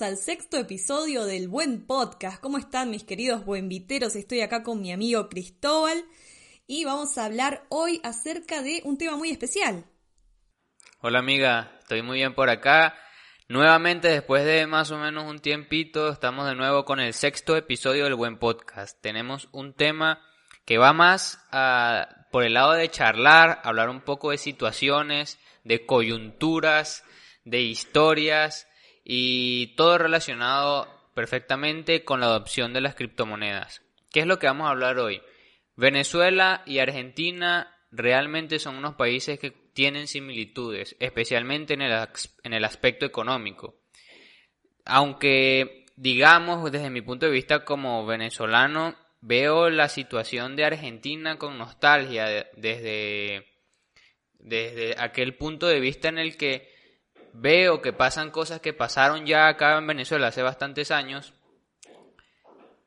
Al sexto episodio del Buen Podcast. ¿Cómo están mis queridos buenviteros? Estoy acá con mi amigo Cristóbal y vamos a hablar hoy acerca de un tema muy especial. Hola amiga, estoy muy bien por acá. Nuevamente, después de más o menos un tiempito, estamos de nuevo con el sexto episodio del Buen Podcast. Tenemos un tema que va más por el lado de charlar, hablar un poco de situaciones, de coyunturas, de historias y todo relacionado perfectamente con la adopción de las criptomonedas. ¿Qué es lo que vamos a hablar hoy? Venezuela y Argentina realmente son unos países que tienen similitudes, especialmente en el, en el aspecto económico. Aunque, digamos, desde mi punto de vista como venezolano, veo la situación de Argentina con nostalgia desde, desde aquel punto de vista en el que veo que pasan cosas que pasaron ya acá en Venezuela hace bastantes años,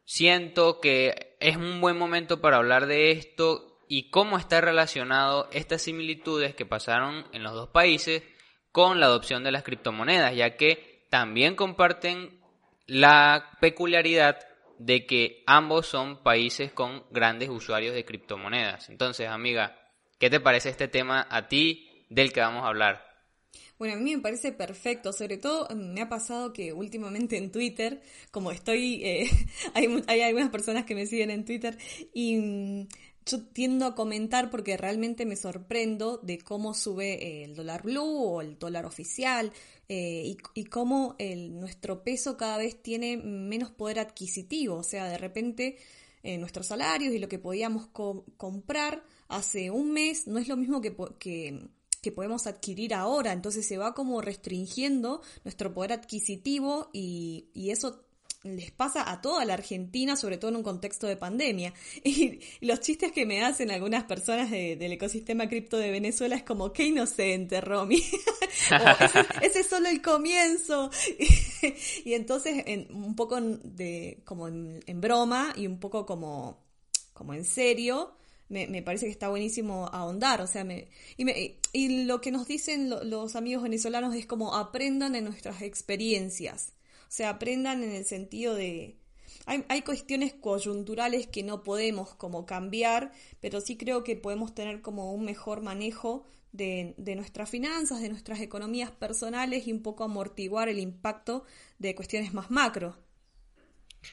siento que es un buen momento para hablar de esto y cómo está relacionado estas similitudes que pasaron en los dos países con la adopción de las criptomonedas, ya que también comparten la peculiaridad de que ambos son países con grandes usuarios de criptomonedas. Entonces, amiga, ¿qué te parece este tema a ti del que vamos a hablar? Bueno, a mí me parece perfecto, sobre todo mm, me ha pasado que últimamente en Twitter, como estoy, eh, hay, hay, algunas personas que me siguen en Twitter y mm, yo tiendo a comentar porque realmente me sorprendo de cómo sube el dólar blue o el dólar oficial eh, y, cómo el, nuestro peso cada vez tiene menos poder adquisitivo, o sea, de repente eh, nuestros salarios y lo que podíamos comprar hace un mes no es lo mismo que, que que podemos adquirir ahora. Entonces se va como restringiendo nuestro poder adquisitivo y, eso les pasa a toda la Argentina, sobre todo en un contexto de pandemia. Y, los chistes que me hacen algunas personas del ecosistema cripto de Venezuela es como, qué inocente, Romy. ese, es solo el comienzo. y entonces, en, un poco de, como en, broma y un poco como, como en serio, me, parece que está buenísimo ahondar, o sea, me, y, y lo que nos dicen los amigos venezolanos es como aprendan en nuestras experiencias, o sea, aprendan en el sentido de... Hay, hay cuestiones coyunturales que no podemos como cambiar, pero sí creo que podemos tener como un mejor manejo de, de, nuestras finanzas, de nuestras economías personales y un poco amortiguar el impacto de cuestiones más macro.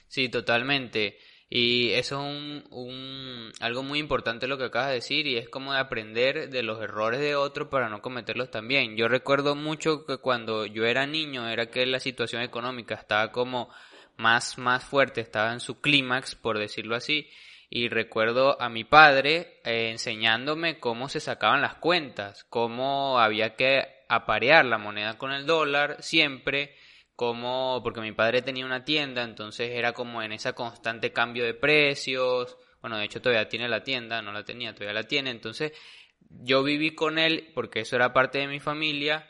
Sí, totalmente. Y eso es un, un, algo muy importante lo que acabas de decir y es como de aprender de los errores de otro para no cometerlos también. Yo recuerdo mucho que cuando yo era niño era que la situación económica estaba como más, más fuerte, estaba en su clímax, por decirlo así. Y recuerdo a mi padre eh, enseñándome cómo se sacaban las cuentas, cómo había que aparear la moneda con el dólar siempre, como, porque mi padre tenía una tienda, entonces era como en ese constante cambio de precios, bueno, de hecho todavía tiene la tienda, no la tenía, todavía la tiene, entonces yo viví con él, porque eso era parte de mi familia,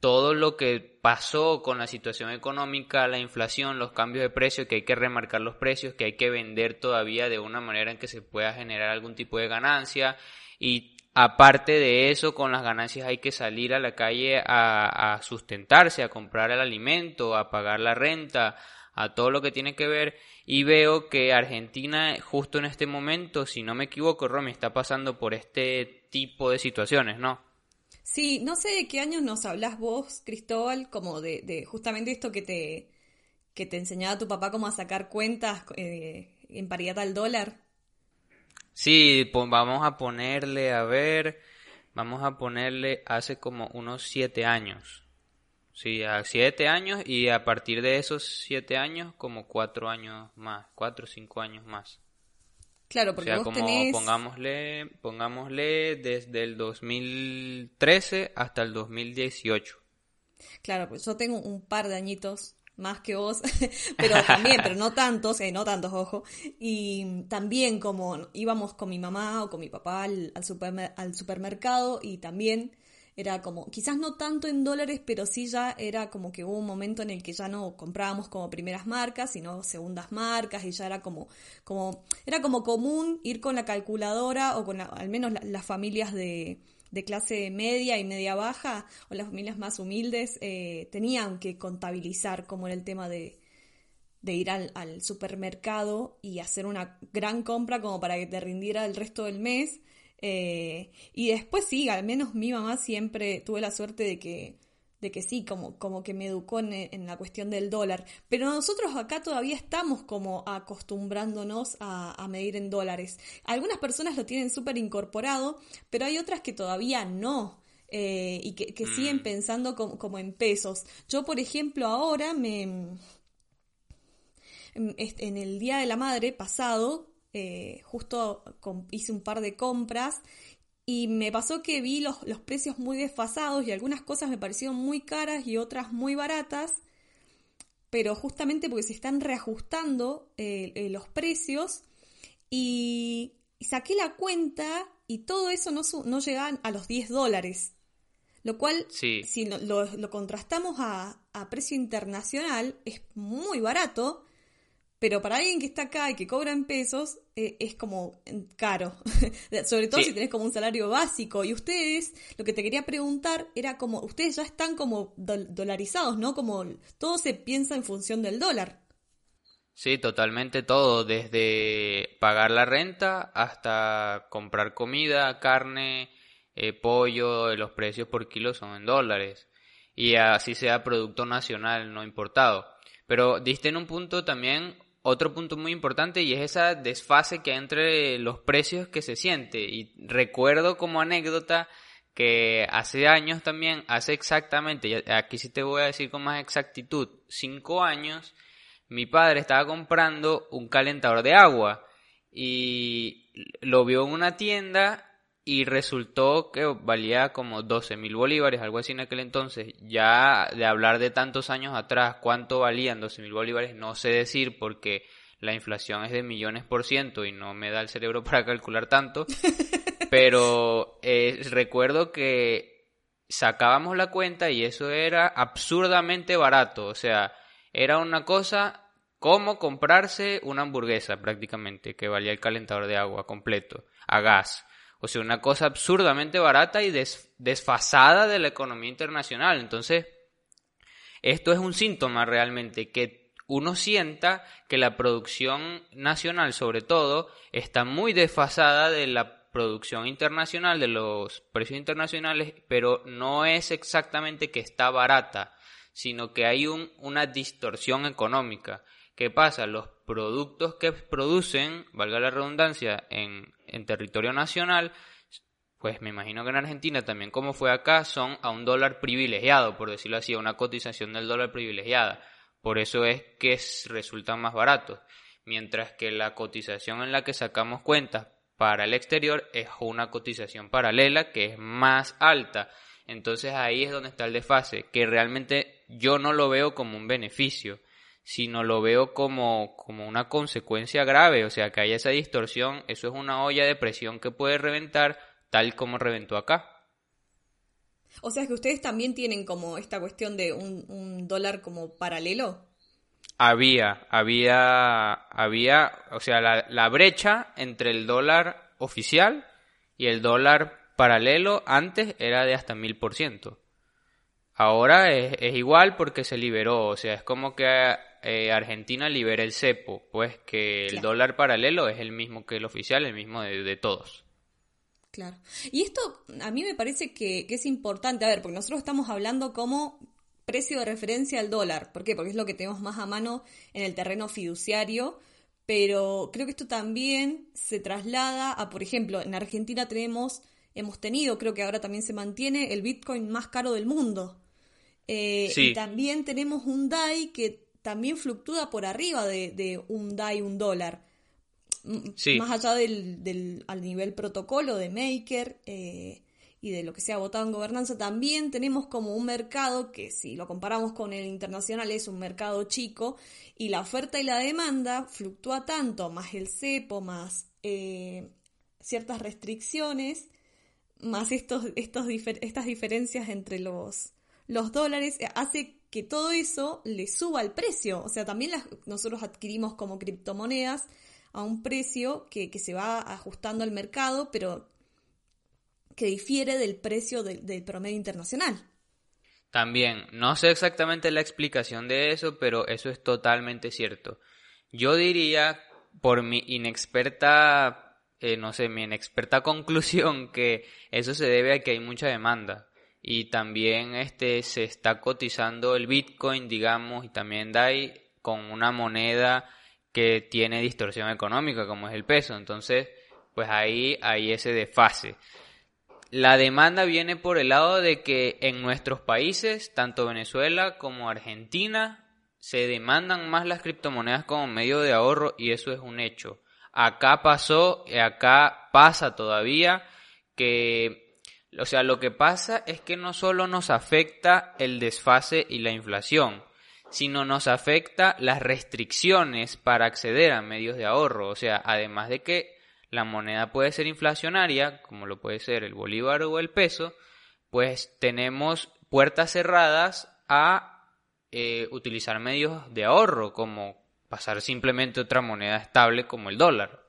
todo lo que pasó con la situación económica, la inflación, los cambios de precios, que hay que remarcar los precios, que hay que vender todavía de una manera en que se pueda generar algún tipo de ganancia. Y Aparte de eso, con las ganancias hay que salir a la calle a, sustentarse, a comprar el alimento, a pagar la renta, a todo lo que tiene que ver. Y veo que Argentina, justo en este momento, si no me equivoco, Romy, está pasando por este tipo de situaciones, ¿no? Sí, no sé de qué años nos hablas vos, Cristóbal, como de, justamente esto que te, que te enseñaba tu papá, como a sacar cuentas eh, en paridad al dólar. Sí, vamos a ponerle, a ver, vamos a ponerle hace como unos siete años. Sí, a siete años y a partir de esos siete años como cuatro años más, cuatro o cinco años más. Claro, porque o sea, como pongámosle, pongámosle desde el 2013 hasta el 2018. Claro, pues yo tengo un par de añitos más que vos, pero también, pero no tantos, eh, no tantos, ojo. Y también como íbamos con mi mamá o con mi papá al, al, supermercado y también era como, quizás no tanto en dólares, pero sí ya era como que hubo un momento en el que ya no comprábamos como primeras marcas, sino segundas marcas y ya era como, como, era como común ir con la calculadora o con al menos las familias de, de clase media y media baja o las familias más humildes eh, tenían que contabilizar como era el tema de, de ir al, al, supermercado y hacer una gran compra como para que te rindiera el resto del mes. Eh, y después sí, al menos mi mamá siempre tuve la suerte de que de que sí, como, como que me educó en, la cuestión del dólar. Pero nosotros acá todavía estamos como acostumbrándonos a, medir en dólares. Algunas personas lo tienen súper incorporado, pero hay otras que todavía no. Eh, y que, siguen mm. pensando como, en pesos. Yo, por ejemplo, ahora me... En el Día de la Madre pasado, eh, justo hice un par de compras y me pasó que vi los, los, precios muy desfasados y algunas cosas me parecieron muy caras y otras muy baratas, pero justamente porque se están reajustando eh, eh, los precios y, saqué la cuenta y todo eso no, no llega a los 10 dólares. Lo cual, si lo, lo contrastamos a, a precio internacional, es muy barato pero para alguien que está acá y que cobra en pesos, eh, es como caro. Sobre todo si tenés como un salario básico. Y ustedes, lo que te quería preguntar era como, ustedes ya están como dolarizados, ¿no? Como todo se piensa en función del dólar. Sí, totalmente todo, desde pagar la renta hasta comprar comida, carne, eh, pollo, los precios por kilo son en dólares. Y así sea producto nacional, no importado. Pero diste en un punto también otro punto muy importante y es esa desfase que hay entre los precios que se siente. Y recuerdo como anécdota que hace años también, hace exactamente, aquí sí te voy a decir con más exactitud, cinco años, mi padre estaba comprando un calentador de agua y lo vio en una tienda y resultó que valía como 12 mil bolívares, algo así en aquel entonces. Ya de hablar de tantos años atrás, cuánto valían 12 mil bolívares, no sé decir porque la inflación es de millones por ciento y no me da el cerebro para calcular tanto. Pero eh, recuerdo que sacábamos la cuenta y eso era absurdamente barato. O sea, era una cosa como comprarse una hamburguesa prácticamente, que valía el calentador de agua completo, a gas. O sea, una cosa absurdamente barata y desfasada de la economía internacional. Entonces, esto es un síntoma realmente que uno sienta que la producción nacional, sobre todo, está muy desfasada de la producción internacional, de los precios internacionales, pero no es exactamente que está barata, sino que hay un, una distorsión económica. ¿Qué pasa? Los productos que producen, valga la redundancia, en, en territorio nacional, pues me imagino que en Argentina también como fue acá, son a un dólar privilegiado, por decirlo así, a una cotización del dólar privilegiada. Por eso es que resultan más baratos. Mientras que la cotización en la que sacamos cuentas para el exterior es una cotización paralela que es más alta. Entonces ahí es donde está el desfase, que realmente yo no lo veo como un beneficio sino lo veo como, como una consecuencia grave, o sea, que hay esa distorsión, eso es una olla de presión que puede reventar tal como reventó acá. O sea, que ustedes también tienen como esta cuestión de un, dólar como paralelo. Había, había, había, o sea, la, la brecha entre el dólar oficial y el dólar paralelo antes era de hasta mil por ciento. Ahora es, es, igual porque se liberó, o sea, es como que eh, Argentina libera el cepo, pues que el dólar paralelo es el mismo que el oficial, el mismo de, todos. Claro. Y esto a mí me parece que, es importante, a ver, porque nosotros estamos hablando como precio de referencia al dólar. ¿Por qué? Porque es lo que tenemos más a mano en el terreno fiduciario. Pero creo que esto también se traslada a, por ejemplo, en Argentina tenemos, hemos tenido, creo que ahora también se mantiene, el Bitcoin más caro del mundo. Eh, y también tenemos un DAI que también fluctúa por arriba de, un DAI, un dólar. Más allá del, al nivel protocolo de Maker eh, y de lo que se ha votado en gobernanza, también tenemos como un mercado que si lo comparamos con el internacional es un mercado chico y la oferta y la demanda fluctúa tanto, más el cepo, más eh, ciertas restricciones, más estos, estos estas diferencias entre los, los dólares, hace que todo eso le suba el precio. O sea, también nosotros adquirimos como criptomonedas a un precio que, se va ajustando al mercado, pero que difiere del precio del promedio internacional. También, no sé exactamente la explicación de eso, pero eso es totalmente cierto. Yo diría, por mi inexperta, eh, no sé, mi inexperta conclusión, que eso se debe a que hay mucha demanda. Y también este, se está cotizando el Bitcoin, digamos, y también DAI con una moneda que tiene distorsión económica, como es el peso. Entonces, pues ahí hay ese desfase. La demanda viene por el lado de que en nuestros países, tanto Venezuela como Argentina, se demandan más las criptomonedas como medio de ahorro y eso es un hecho. Acá pasó, y acá pasa todavía que, o sea, lo que pasa es que no solo nos afecta el desfase y la inflación, sino nos afecta las restricciones para acceder a medios de ahorro. O sea, además de que la moneda puede ser inflacionaria, como lo puede ser el bolívar o el peso, pues tenemos puertas cerradas a eh, utilizar medios de ahorro, como pasar simplemente otra moneda estable como el dólar.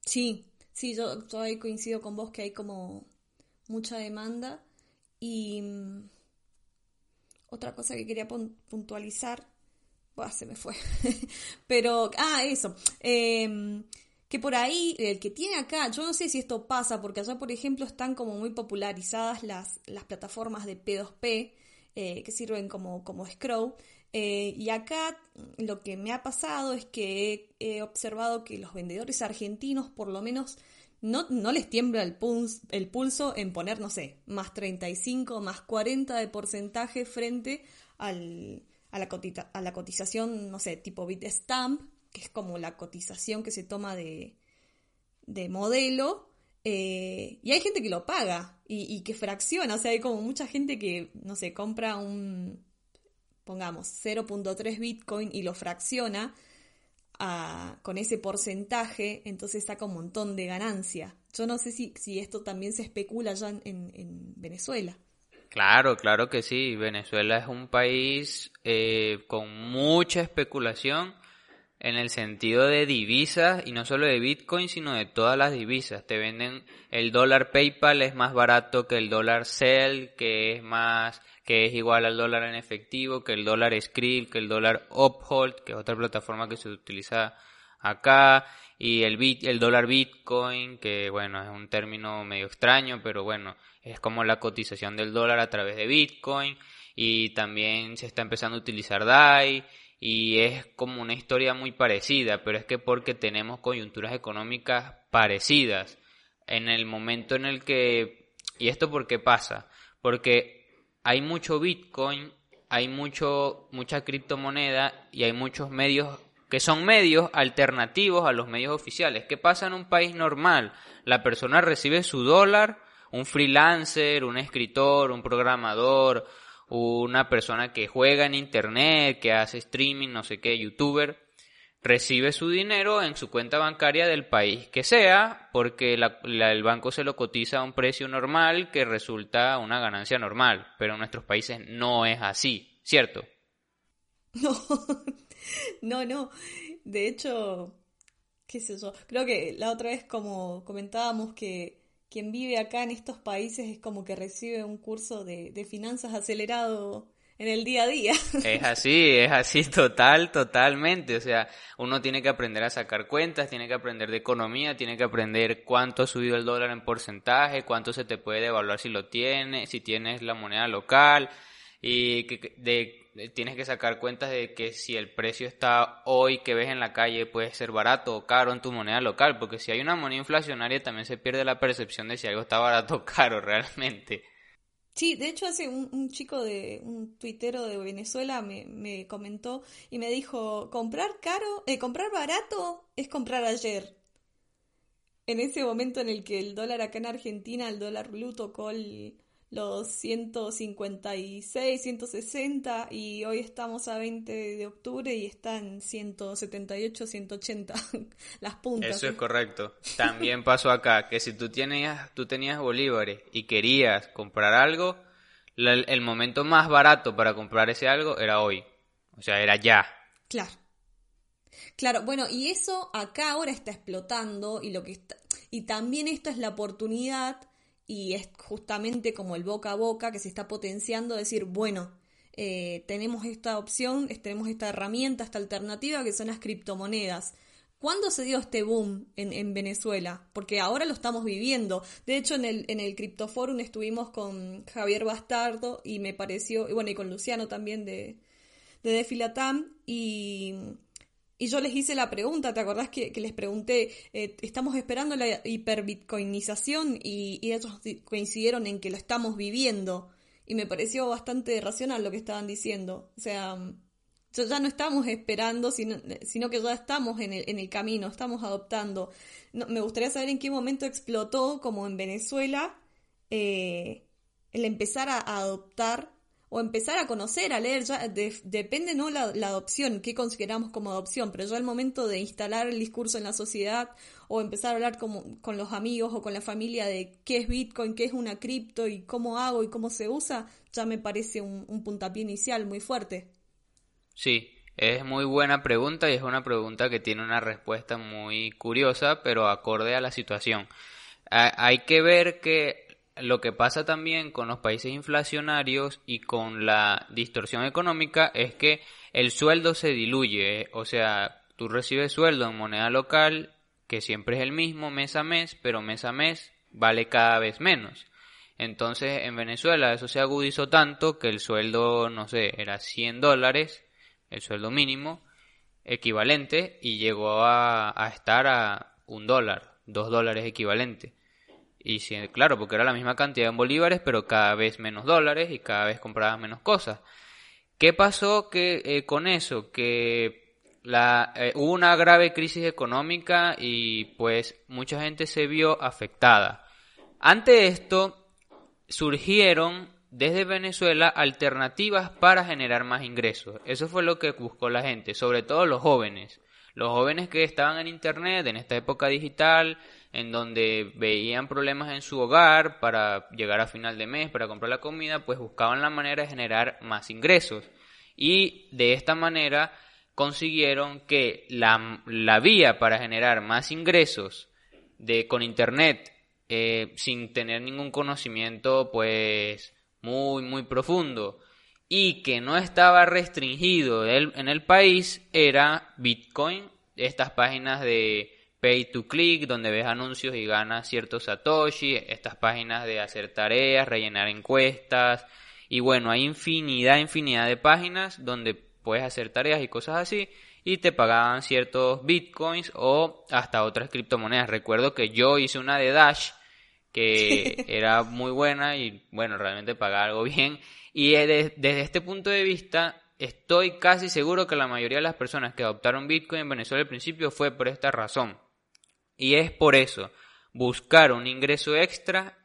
Sí, sí, yo todavía coincido con vos que hay como mucha demanda y mm, otra cosa que quería puntualizar, se me fue, pero, ah, eso, eh, que por ahí, el que tiene acá, yo no sé si esto pasa, porque allá, por ejemplo, están como muy popularizadas las, las plataformas de P2P, eh, que sirven como, como Scroll. Eh, y acá lo que me ha pasado es que he, observado que los vendedores argentinos, por lo menos, no, no les tiembla el, el pulso en poner, no sé, más 35, más 40 de porcentaje frente al, a, la a la cotización, no sé, tipo Bitstamp, que es como la cotización que se toma de, de modelo, eh, y hay gente que lo paga y, que fracciona, o sea, hay como mucha gente que, no sé, compra un, pongamos, 0.3 Bitcoin y lo fracciona con ese porcentaje, entonces saca un montón de ganancia. Yo no sé si, si esto también se especula ya en, en Venezuela. Claro, claro que sí. Venezuela es un país eh, con mucha especulación en el sentido de divisas y no solo de Bitcoin, sino de todas las divisas. Te venden el dólar PayPal es más barato que el dólar Cell, que es más que es igual al dólar en efectivo, que el dólar Skrill, que el dólar Uphold, que es otra plataforma que se utiliza acá, y el bit, el dólar Bitcoin, que bueno, es un término medio extraño, pero bueno, es como la cotización del dólar a través de Bitcoin y también se está empezando a utilizar DAI y es como una historia muy parecida, pero es que porque tenemos coyunturas económicas parecidas en el momento en el que... ¿Y esto por qué pasa? Porque hay mucho Bitcoin, hay mucho, mucha criptomoneda y hay muchos medios que son medios alternativos a los medios oficiales. ¿Qué pasa en un país normal? La persona recibe su dólar, un freelancer, un escritor, un programador, una persona que juega en internet, que hace streaming, no sé qué, youtuber, recibe su dinero en su cuenta bancaria del país que sea, porque el banco se lo cotiza a un precio normal que resulta una ganancia normal, pero en nuestros países no es así, ¿cierto? No, no, no. De hecho, qué sé yo, creo que la otra vez como comentábamos que quien vive acá en estos países es como que recibe un curso de, finanzas acelerado en el día a día. Es así, es así total, totalmente. O sea, uno tiene que aprender a sacar cuentas, tiene que aprender de economía, tiene que aprender cuánto ha subido el dólar en porcentaje, cuánto se te puede devaluar si lo tienes, si tienes la moneda local y de tienes que sacar cuentas de que si el precio está hoy que ves en la calle puede ser barato o caro en tu moneda local, porque si hay una moneda inflacionaria también se pierde la percepción de si algo está barato o caro realmente. Sí, de hecho hace un, chico de un tuitero de Venezuela me, me, comentó y me dijo, comprar caro, eh, comprar barato es comprar ayer. En ese momento en el que el dólar acá en Argentina, el dólar blue tocó el los 156, 160 y hoy estamos a 20 de octubre y están 178, 180 las puntas. Eso es correcto. También pasó acá que si tú tenías, tú tenías bolívares y querías comprar algo, el momento más barato para comprar ese algo era hoy. O sea, era ya. Claro. Claro, bueno, y eso acá ahora está explotando y lo que está y también esta es la oportunidad y es justamente como el boca a boca que se está potenciando, decir, bueno, eh, tenemos esta opción, tenemos esta herramienta, esta alternativa que son las criptomonedas. ¿Cuándo se dio este boom en, Venezuela? Porque ahora lo estamos viviendo. De hecho, en el, en el Cryptoforum estuvimos con Javier Bastardo y me pareció, y bueno, y con Luciano también de, de Defilatam, y, y yo les hice la pregunta, ¿te acordás que, les pregunté, eh, estamos esperando la hiperbitcoinización y, y ellos coincidieron en que lo estamos viviendo? Y me pareció bastante racional lo que estaban diciendo. O sea, ya no estamos esperando, sino, sino que ya estamos en el, en el camino, estamos adoptando. me gustaría saber en qué momento explotó, como en Venezuela, eh, el empezar a, adoptar o empezar a conocer, a leer, ya depende no la, adopción, qué consideramos como adopción, pero ya el momento de instalar el discurso en la sociedad o empezar a hablar como, con los amigos o con la familia de qué es Bitcoin, qué es una cripto y cómo hago y cómo se usa, ya me parece un puntapié inicial muy fuerte. Sí, es muy buena pregunta y es una pregunta que tiene una respuesta muy curiosa, pero acorde a la situación. Hay que ver que lo que pasa también con los países inflacionarios y con la distorsión económica es que el sueldo se diluye, o sea, tú recibes sueldo en moneda local que siempre es el mismo mes a mes, pero mes a mes vale cada vez menos. Entonces en Venezuela eso se agudizó tanto que el sueldo, no sé, era 100 dólares el sueldo mínimo equivalente y llegó a, estar a un dólar, dos dólares equivalente. Y sí, claro, porque era la misma cantidad en bolívares, pero cada vez menos dólares y cada vez comprabas menos cosas. ¿Qué pasó que, eh, con eso? Que la, eh, hubo una grave crisis económica y pues mucha gente se vio afectada. Ante esto surgieron desde Venezuela alternativas para generar más ingresos. Eso fue lo que buscó la gente, sobre todo los jóvenes. Los jóvenes que estaban en Internet en esta época digital, en donde veían problemas en su hogar para llegar a final de mes, para comprar la comida, pues buscaban la manera de generar más ingresos. Y de esta manera consiguieron que la, la vía para generar más ingresos de, con Internet eh, sin tener ningún conocimiento, pues muy, muy profundo y que no estaba restringido en el país era Bitcoin, estas páginas de pay to click donde ves anuncios y ganas ciertos satoshi, estas páginas de hacer tareas, rellenar encuestas y bueno, hay infinidad, infinidad de páginas donde puedes hacer tareas y cosas así y te pagaban ciertos bitcoins o hasta otras criptomonedas. Recuerdo que yo hice una de Dash que era muy buena y bueno, realmente pagaba algo bien. Y desde este punto de vista, estoy casi seguro que la mayoría de las personas que adoptaron Bitcoin en Venezuela al principio fue por esta razón. Y es por eso, buscar un ingreso extra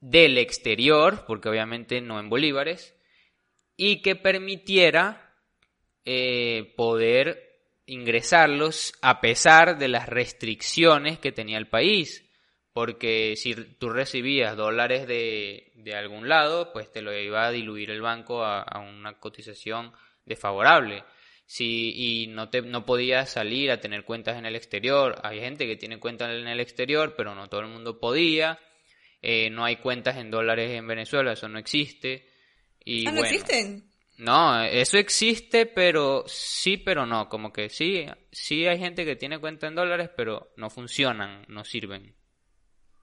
del exterior, porque obviamente no en bolívares, y que permitiera eh, poder ingresarlos a pesar de las restricciones que tenía el país porque si tú recibías dólares de, de, algún lado, pues te lo iba a diluir el banco a, una cotización desfavorable. Si, y no, te, no podías salir a tener cuentas en el exterior. Hay gente que tiene cuentas en el exterior, pero no todo el mundo podía. Eh, no hay cuentas en dólares en Venezuela, eso no existe. Y, ah, ¿no existen? No, eso existe, pero sí, pero no. Como que sí, sí hay gente que tiene cuenta en dólares, pero no funcionan, no sirven.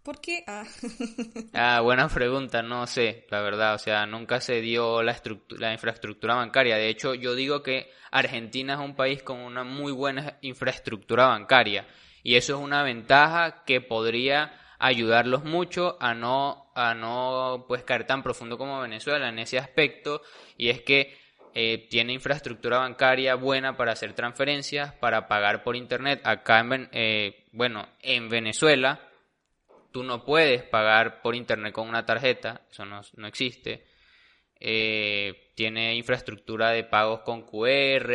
¿Por qué? Ah. ah. buena pregunta, no sé, la verdad, o sea, nunca se dio la, la infraestructura bancaria. De hecho, yo digo que Argentina es un país con una muy buena infraestructura bancaria y eso es una ventaja que podría ayudarlos mucho a no a no pues caer tan profundo como Venezuela en ese aspecto y es que eh, tiene infraestructura bancaria buena para hacer transferencias, para pagar por internet. Acá en eh, bueno en Venezuela tú no puedes pagar por internet con una tarjeta, eso no, existe. Eh, tiene infraestructura de pagos con QR.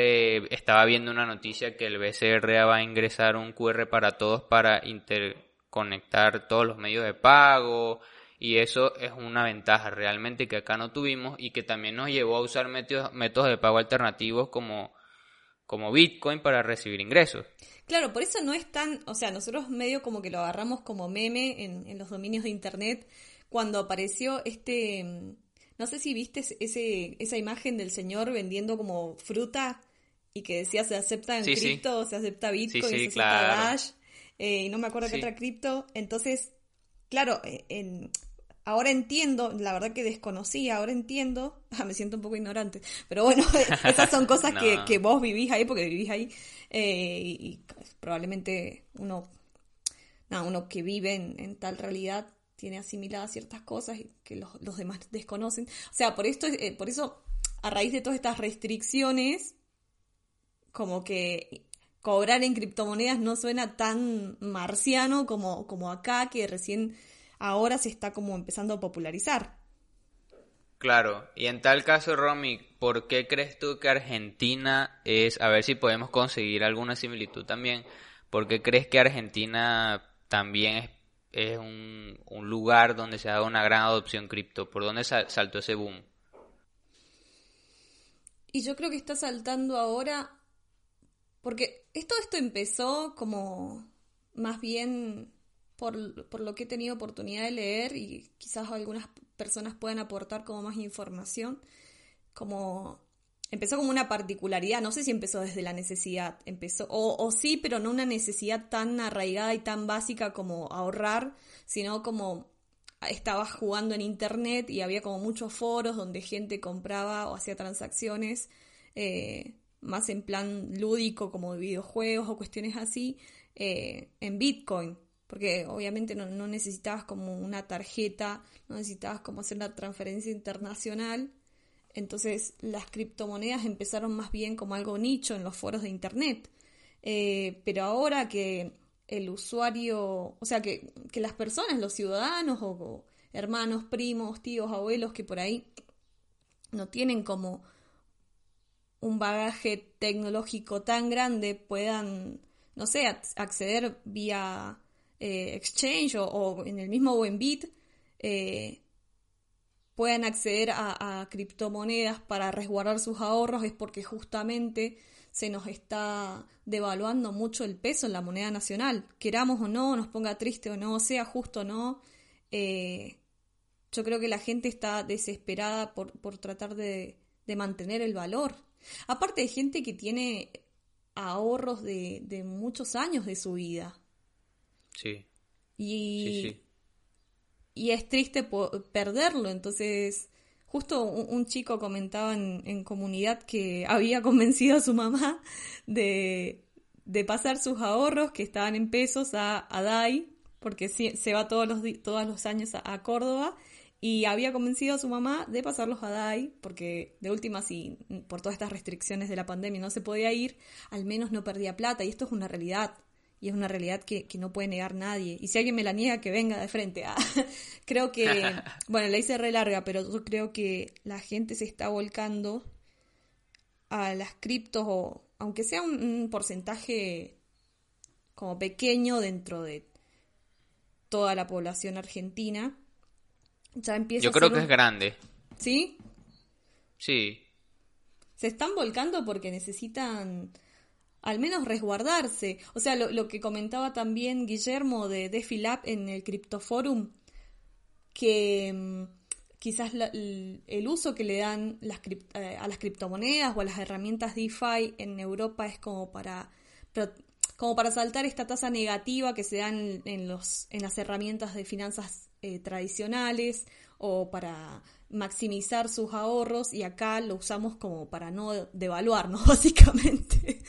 Estaba viendo una noticia que el BCR va a ingresar un QR para todos para interconectar todos los medios de pago. Y eso es una ventaja realmente que acá no tuvimos y que también nos llevó a usar métodos, métodos de pago alternativos como, como Bitcoin para recibir ingresos. Claro, por eso no es tan, o sea, nosotros medio como que lo agarramos como meme en, en los dominios de internet, cuando apareció este, no sé si viste ese, esa imagen del señor vendiendo como fruta y que decía se acepta en cripto, se acepta Bitcoin, se acepta Dash, eh, y no me acuerdo qué otra cripto. Entonces, claro, eh, en, ahora entiendo, la verdad que desconocía, ahora entiendo, ah, me siento un poco ignorante, pero bueno, esas son cosas que, vos vivís ahí porque vivís ahí eh, y, probablemente uno, uno que vive en, tal realidad tiene asimiladas ciertas cosas y que los, demás desconocen. O sea, por, esto, eh, por eso, a raíz de todas estas restricciones, como que cobrar en criptomonedas no suena tan marciano como, como acá, que recién ahora se está como empezando a popularizar. Claro, y en tal caso, Romy, ¿por qué crees tú que Argentina es, a ver si podemos conseguir alguna similitud también, ¿por qué crees que Argentina también es, un, lugar donde se ha dado una gran adopción cripto? ¿Por dónde saltó ese boom? Y yo creo que está saltando ahora, porque esto, esto empezó como más bien por, por, lo que he tenido oportunidad de leer y quizás algunas personas puedan aportar como más información, como empezó como una particularidad, no sé si empezó desde la necesidad, empezó, o, o sí, pero no una necesidad tan arraigada y tan básica como ahorrar, sino como estaba jugando en internet y había como muchos foros donde gente compraba o hacía transacciones eh, más en plan lúdico como de videojuegos o cuestiones así eh, en Bitcoin porque obviamente no, necesitabas como una tarjeta, no necesitabas como hacer la transferencia internacional. Entonces las criptomonedas empezaron más bien como algo nicho en los foros de Internet. Eh, pero ahora que el usuario, o sea, que, las personas, los ciudadanos o, hermanos, primos, tíos, abuelos que por ahí no tienen como un bagaje tecnológico tan grande puedan, no sé, acceder vía eh, exchange o, en el mismo Buenbit eh, puedan acceder a, criptomonedas para resguardar sus ahorros es porque justamente se nos está devaluando mucho el peso en la moneda nacional. Queramos o no, nos ponga triste o no, sea justo o no. Eh, yo creo que la gente está desesperada por, tratar de, mantener el valor. Aparte de gente que tiene ahorros de muchos años de su vida. Sí. Y, y es triste perderlo. Entonces, justo un, chico comentaba en, comunidad que había convencido a su mamá de, de pasar sus ahorros que estaban en pesos a, a DAI, porque se va todos los, todos los años a, Córdoba y había convencido a su mamá de pasarlos a DAI, porque de última, si por todas estas restricciones de la pandemia no se podía ir, al menos no perdía plata, y esto es una realidad y es una realidad que, no puede negar nadie. Y si alguien me la niega, que venga de frente. Ah, creo que, bueno, la hice re larga, pero yo creo que la gente se está volcando a las criptos, o aunque sea un, porcentaje como pequeño dentro de toda la población argentina, ya empieza Yo creo que es grande. ¿Sí? Sí. Se están volcando porque necesitan al menos resguardarse. O sea, lo, que comentaba también Guillermo de DefiLab en el Cryptoforum, que mm, quizás el, uso que le dan las, eh, a las criptomonedas o a las herramientas DeFi en Europa es como para, como para saltar esta tasa negativa que se dan en, los, en las herramientas de finanzas eh, tradicionales o para maximizar sus ahorros y acá lo usamos como para no devaluarnos básicamente.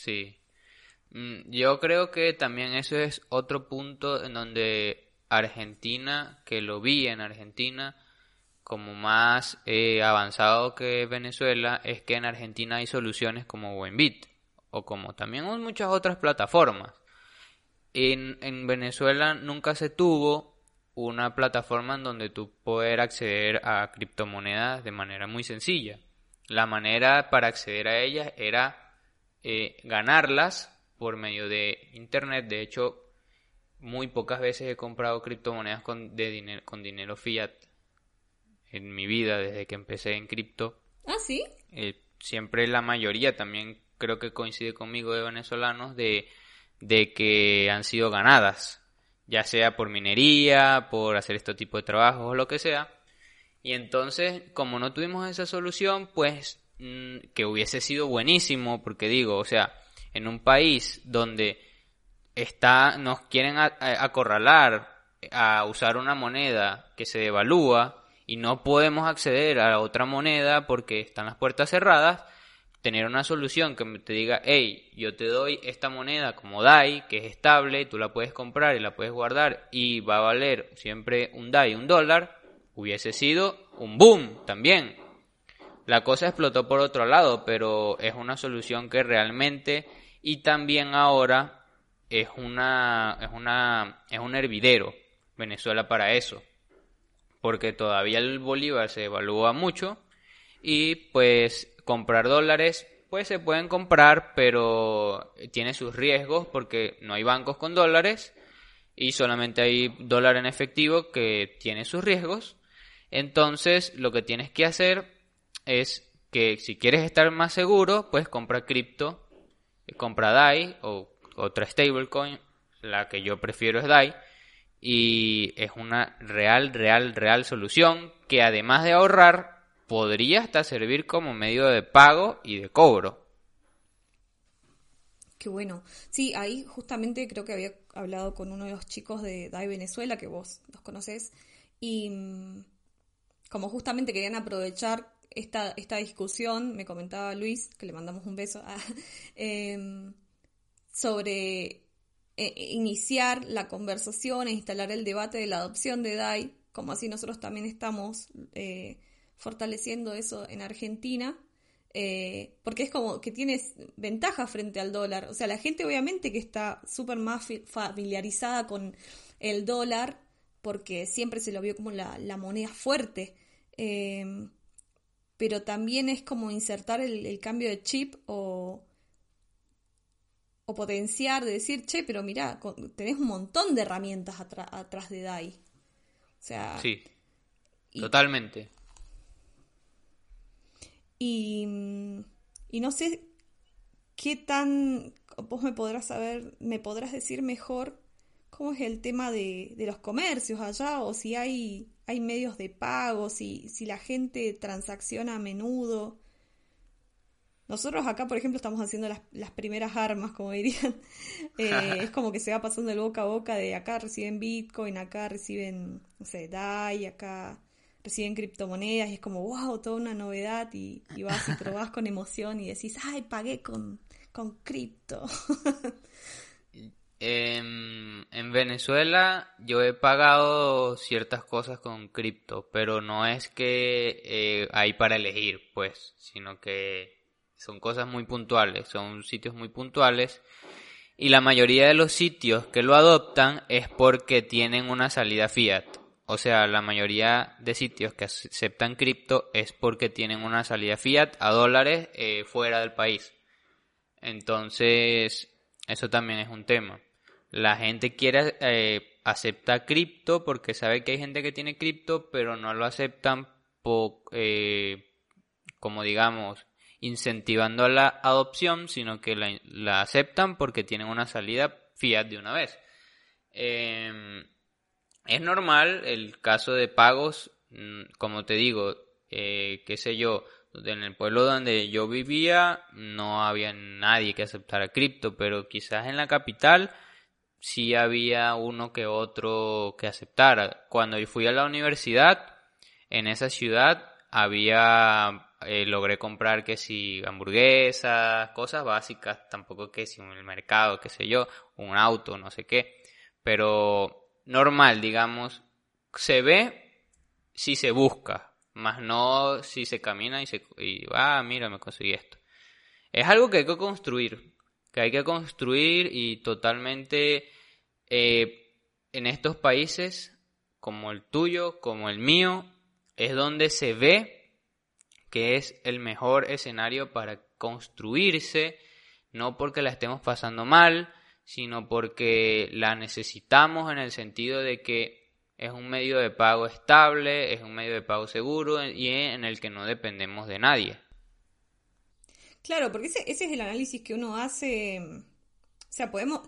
Sí. Mm, yo creo que también eso es otro punto en donde Argentina, que lo vi en Argentina, como más eh, avanzado que Venezuela, es que en Argentina hay soluciones como Buenbit o como también muchas otras plataformas. En, en Venezuela nunca se tuvo una plataforma en donde tú poder acceder a criptomonedas de manera muy sencilla. La manera para acceder a ellas era eh, ganarlas por medio de internet. De hecho, muy pocas veces he comprado criptomonedas con, de dinero, con dinero fiat en mi vida desde que empecé en cripto. Ah, sí. Eh, siempre la mayoría también creo que coincide conmigo de venezolanos de, de que han sido ganadas. ya sea por minería, por hacer este tipo de trabajos o lo que sea. Y entonces, como no tuvimos esa solución, pues mm, que hubiese sido buenísimo, porque digo, o sea, en un país donde está, nos quieren acorralar a usar una moneda que se devalúa y no podemos acceder a otra moneda porque están las puertas cerradas, tener una solución que te diga, hey, yo te doy esta moneda como DAI, que es estable, tú la puedes comprar y la puedes guardar y va a valer siempre un DAI, un dólar, hubiese sido un boom también. La cosa explotó por otro lado, pero es una solución que realmente y también ahora es una es una es un hervidero Venezuela para eso, porque todavía el bolívar se evalúa mucho y pues comprar dólares pues se pueden comprar, pero tiene sus riesgos porque no hay bancos con dólares y solamente hay dólar en efectivo que tiene sus riesgos. Entonces, lo que tienes que hacer es que si quieres estar más seguro, pues compra cripto, compra DAI o otra stablecoin, la que yo prefiero es DAI y es una real, real, real solución que además de ahorrar podría hasta servir como medio de pago y de cobro. Qué bueno. Sí, ahí justamente creo que había hablado con uno de los chicos de DAI Venezuela, que vos los conocés, y mm, como justamente querían aprovechar esta, esta discusión, me comentaba Luis, que le mandamos un beso, em, sobre eh, iniciar la conversación e instalar el debate de la adopción de DAI, como así nosotros también estamos eh, fortaleciendo eso en Argentina, eh, porque es como que tienes ventaja frente al dólar. O sea, la gente obviamente que está súper más familiarizada con el dólar, porque siempre se lo vio como la, moneda fuerte. Pero también es como insertar el cambio de chip o, o potenciar, de decir, che, pero mira, tenés un montón de herramientas atrás de DAI. O sea. Sí. totalmente. Y, y no sé qué tan. Vos me podrás saber, me podrás decir mejor cómo es el tema de, de los comercios allá, o si hay, hay medios de pago, si, si la gente transacciona a menudo. Nosotros acá, por ejemplo, estamos haciendo las, primeras armas, como dirían. Eh, es como que se va pasando el boca a boca de acá reciben Bitcoin, acá reciben, no sé, DAI, acá reciben criptomonedas y es como, wow, toda una novedad y, vas y probás con emoción y decís, ay, pagué con, con cripto. En, en Venezuela yo he pagado ciertas cosas con cripto, pero no es que eh, hay para elegir, pues, sino que son cosas muy puntuales, son sitios muy puntuales. Y la mayoría de los sitios que lo adoptan es porque tienen una salida fiat. O sea, la mayoría de sitios que aceptan cripto es porque tienen una salida fiat a dólares eh, fuera del país. Entonces, eso también es un tema. La gente quiere eh, aceptar cripto porque sabe que hay gente que tiene cripto, pero no lo aceptan eh, como digamos, incentivando la adopción, sino que la, aceptan porque tienen una salida fiat de una vez. Em, es normal el caso de pagos, mm, como te digo, eh, qué sé yo, en el pueblo donde yo vivía no había nadie que aceptara cripto, pero quizás en la capital sí había uno que otro que aceptara. Cuando yo fui a la universidad, en esa ciudad había eh, logré comprar que si hamburguesas, cosas básicas, tampoco que si en el mercado, qué sé yo, un auto, no sé qué, pero normal, digamos, se ve si se busca, más no si se camina y se y, ah, mira, me conseguí esto. Es algo que hay que construir, que hay que construir y totalmente eh, en estos países como el tuyo, como el mío, es donde se ve que es el mejor escenario para construirse, no porque la estemos pasando mal, sino porque la necesitamos en el sentido de que es un medio de pago estable, es un medio de pago seguro y en el que no dependemos de nadie. Claro, porque ese, ese es el análisis que uno hace. O sea, podemos.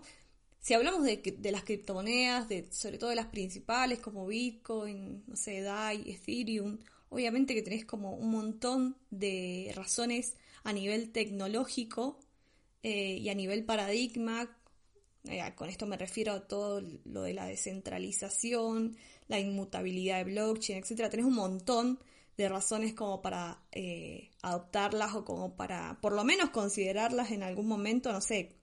si hablamos de, de, las criptomonedas, de, sobre todo de las principales como Bitcoin, no sé, DAI, Ethereum, obviamente que tenés como un montón de razones a nivel tecnológico eh, y a nivel paradigma. Eh, con esto me refiero a todo lo de la descentralización, la inmutabilidad de blockchain, etc. Tenés un montón de razones como para eh, adoptarlas o como para por lo menos considerarlas en algún momento, no sé,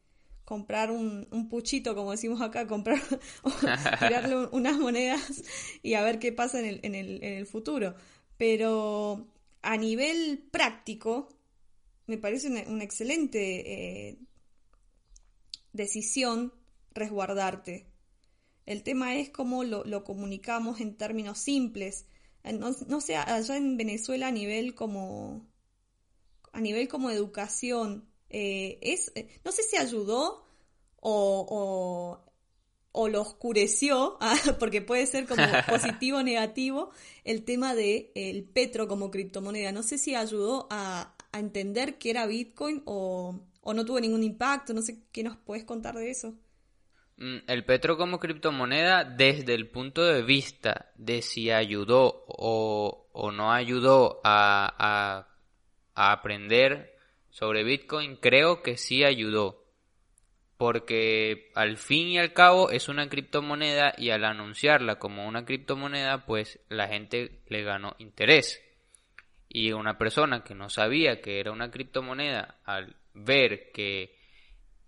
comprar un, un puchito, como decimos acá, comprar o tirarle unas monedas y a ver qué pasa en el, en el, en el futuro. Pero a nivel práctico, me parece una, excelente eh, decisión resguardarte. El tema es cómo lo, comunicamos en términos simples. Eh, no, sé, allá en Venezuela a nivel como a nivel como educación, eh, es, no sé si ayudó o, o lo oscureció, ah, porque puede ser como positivo o negativo, el tema de el petro como criptomoneda. No sé si ayudó a, entender qué era Bitcoin o, o, no tuvo ningún impacto. No sé qué nos puedes contar de eso. Mm, el petro como criptomoneda, desde el punto de vista de si ayudó o, o no ayudó a, a aprender sobre Bitcoin, creo que sí ayudó. Porque al fin y al cabo es una criptomoneda y al anunciarla como una criptomoneda pues la gente le ganó interés. Y una persona que no sabía que era una criptomoneda al ver que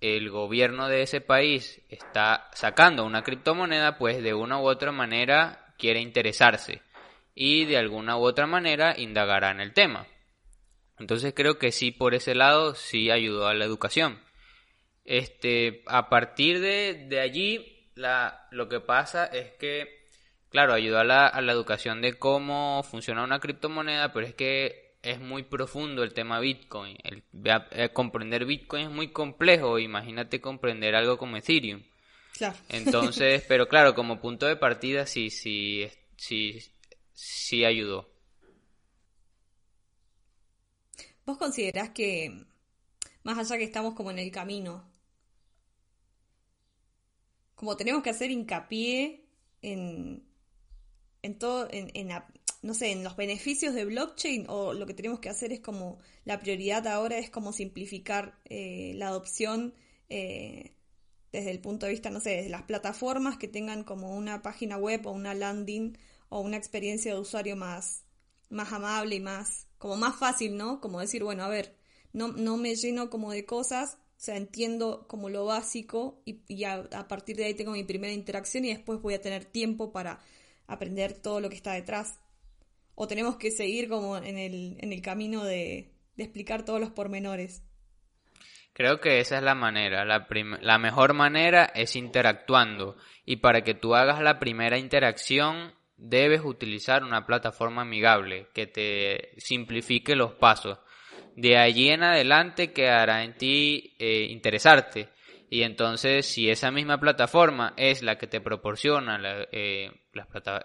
el gobierno de ese país está sacando una criptomoneda pues de una u otra manera quiere interesarse y de alguna u otra manera indagará en el tema. Entonces creo que sí por ese lado sí ayudó a la educación. Este, a partir de, allí, la, lo que pasa es que, claro, ayuda a la, a la educación de cómo funciona una criptomoneda, pero es que es muy profundo el tema Bitcoin. El, eh, comprender Bitcoin es muy complejo. Imagínate comprender algo como Ethereum. Claro. Entonces, pero claro, como punto de partida sí, sí, sí, sí ayudó. ¿Vos considerás que, más allá que estamos como en el camino como tenemos que hacer hincapié en, en todo, en, no sé, en los beneficios de blockchain o lo que tenemos que hacer es como, la prioridad ahora es como simplificar eh, la adopción eh, desde el punto de vista, no sé, de las plataformas que tengan como una página web o una landing o una experiencia de usuario más, más amable y más, como más fácil, ¿no? Como decir, bueno, a ver, no, no me lleno como de cosas, o sea, entiendo como lo básico y, a, partir de ahí tengo mi primera interacción y después voy a tener tiempo para aprender todo lo que está detrás. O tenemos que seguir como en el, en el camino de, explicar todos los pormenores. Creo que esa es la manera. La, la mejor manera es interactuando. Y para que tú hagas la primera interacción, debes utilizar una plataforma amigable que te simplifique los pasos de allí en adelante quedará en ti eh, interesarte. Y entonces, si esa misma plataforma es la que te proporciona la, eh,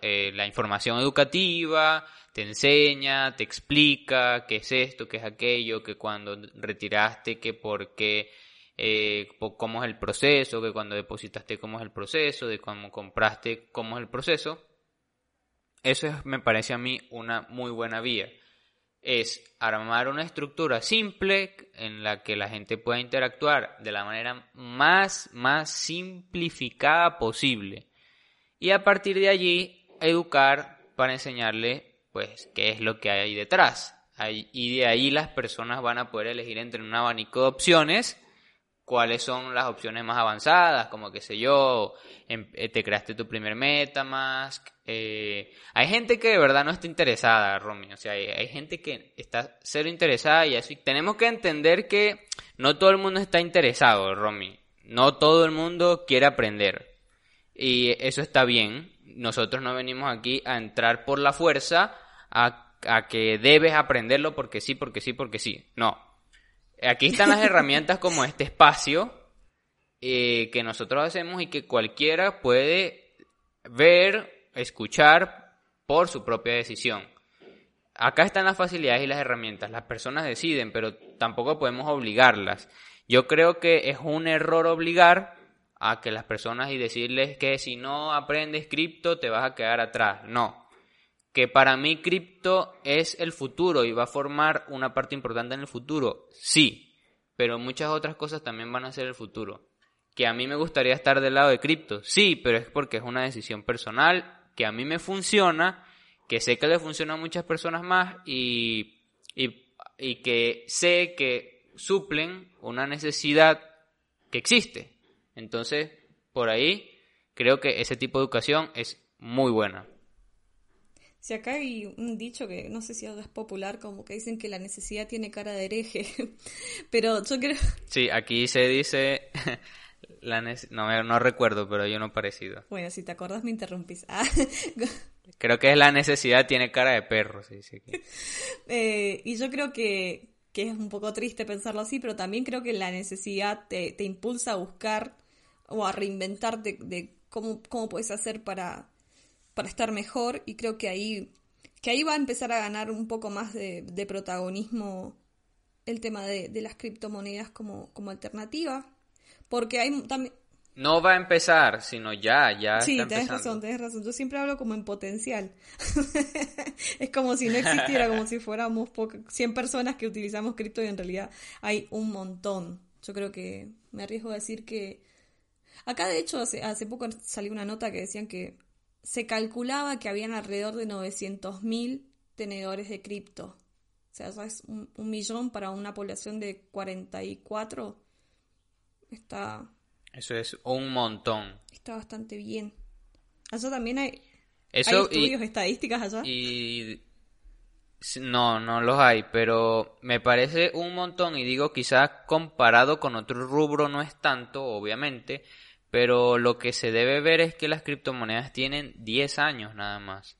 eh, la, información educativa, te enseña, te explica qué es esto, qué es aquello, que cuando retiraste, que por qué, cómo es el proceso, que cuando depositaste, cómo es el proceso, de cómo compraste, cómo es el proceso, eso me parece a mí una muy buena vía es armar una estructura simple en la que la gente pueda interactuar de la manera más, más simplificada posible. Y a partir de allí, educar para enseñarle, pues, qué es lo que hay detrás. Y de ahí las personas van a poder elegir entre un abanico de opciones cuáles son las opciones más avanzadas, como que sé yo, em, eh, te creaste tu primer Metamask. Eh, hay gente que de verdad no está interesada, Romy, o sea, hay, gente que está cero interesada y así. Tenemos que entender que no todo el mundo está interesado, Romy. No todo el mundo quiere aprender. Y eso está bien. Nosotros no venimos aquí a entrar por la fuerza a, a que debes aprenderlo porque sí, porque sí, porque sí. No, Aquí están las herramientas como este espacio eh, que nosotros hacemos y que cualquiera puede ver, escuchar por su propia decisión. Acá están las facilidades y las herramientas. Las personas deciden, pero tampoco podemos obligarlas. Yo creo que es un error obligar a que las personas y decirles que si no aprendes cripto te vas a quedar atrás. No. Que para mí cripto es el futuro y va a formar una parte importante en el futuro. Sí. Pero muchas otras cosas también van a ser el futuro. Que a mí me gustaría estar del lado de cripto. Sí, pero es porque es una decisión personal que a mí me funciona, que sé que le funciona a muchas personas más y, y, y que sé que suplen una necesidad que existe. Entonces, por ahí, creo que ese tipo de educación es muy buena. Si acá hay un dicho que no sé si es popular, como que dicen que la necesidad tiene cara de hereje, pero yo creo... Sí, aquí se dice... La no, no recuerdo, pero hay uno parecido. Bueno, si te acordás me interrumpís. Ah. creo que es la necesidad tiene cara de perro, sí, sí. eh, y yo creo que, que, es un poco triste pensarlo así, pero también creo que la necesidad te, te impulsa a buscar o a reinventarte de cómo, cómo puedes hacer para, para estar mejor y creo que ahí, que ahí va a empezar a ganar un poco más de, de protagonismo el tema de, de, las criptomonedas como, como alternativa, porque hay también... No va a empezar, sino ya, ya. Sí, tienes razón, tienes razón. Yo siempre hablo como en potencial. es como si no existiera, como si fuéramos 100 personas que utilizamos cripto y en realidad hay un montón. Yo creo que me arriesgo a decir que Acá, de hecho, hace, hace poco salió una nota que decían que se calculaba que habían alrededor de 900.000 tenedores de cripto. O sea, eso es un, millón para una población de 44. Está. Eso es un montón. Está bastante bien. Allá también hay, eso, ¿hay estudios estadísticas allá. Y no, no los hay, pero me parece un montón y digo quizás comparado con otro rubro no es tanto, obviamente, pero lo que se debe ver es que las criptomonedas tienen 10 años nada más.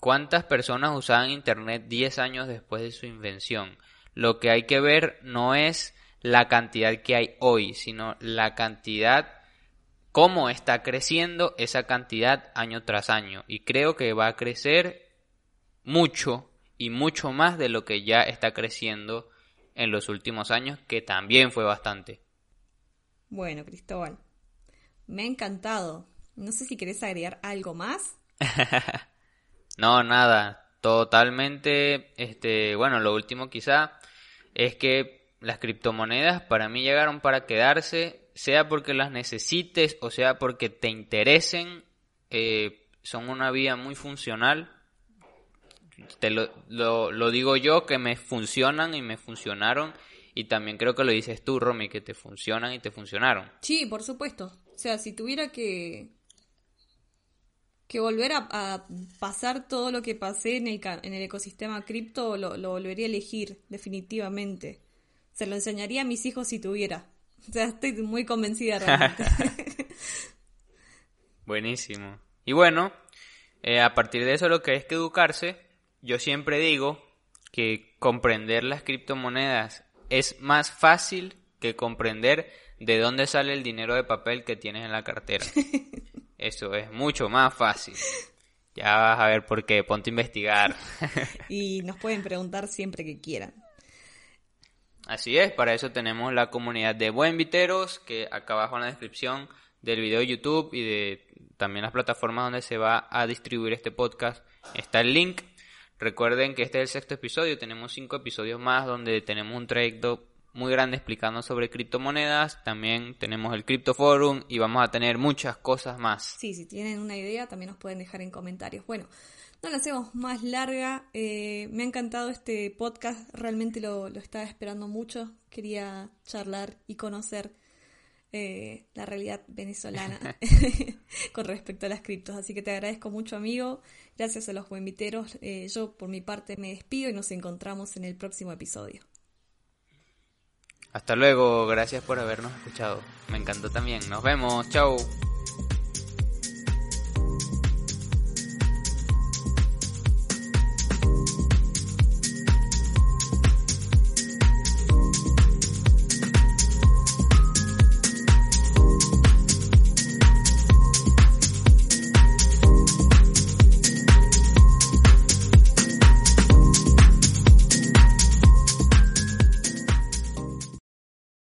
¿Cuántas personas usaban Internet 10 años después de su invención? Lo que hay que ver no es la cantidad que hay hoy, sino la cantidad, cómo está creciendo esa cantidad año tras año. Y creo que va a crecer mucho y mucho más de lo que ya está creciendo en los últimos años, que también fue bastante. Bueno, Cristóbal, me ha encantado. No sé si querés agregar algo más. no, nada. Totalmente, este, bueno, lo último quizá es que las criptomonedas para mí llegaron para quedarse, sea porque las necesites o sea porque te interesen, eh, son una vía muy funcional. Te lo, lo, lo digo yo que me funcionan y me funcionaron y también creo que lo dices tú, Romy, que te funcionan y te funcionaron. Sí, por supuesto. O sea, si tuviera que que volver a, pasar todo lo que pasé en el, en el ecosistema cripto, lo, volvería a elegir, definitivamente. Se lo enseñaría a mis hijos si tuviera. O sea, estoy muy convencida realmente. Buenísimo. Y bueno, eh, a partir de eso lo que es que educarse, yo siempre digo que comprender las criptomonedas es más fácil que comprender de dónde sale el dinero de papel que tienes en la cartera. Eso es mucho más fácil. Ya vas a ver por qué, ponte a investigar. y nos pueden preguntar siempre que quieran. Así es, para eso tenemos la comunidad de Buen Viteros, que acá abajo en la descripción del video de YouTube y de también las plataformas donde se va a distribuir este podcast está el link. Recuerden que este es el sexto episodio, tenemos cinco episodios más donde tenemos un trayecto muy grande explicando sobre criptomonedas. También tenemos el Crypto Forum y vamos a tener muchas cosas más. Sí, si tienen una idea también nos pueden dejar en comentarios. Bueno, no la hacemos más larga. Eh, me ha encantado este podcast, realmente lo, estaba esperando mucho. Quería charlar y conocer eh, la realidad venezolana con respecto a las criptos. Así que te agradezco mucho, amigo. Gracias a los buenviteros. Eh, yo, por mi parte, me despido y nos encontramos en el próximo episodio. Hasta luego, gracias por habernos escuchado. Me encantó también. Nos vemos, chao.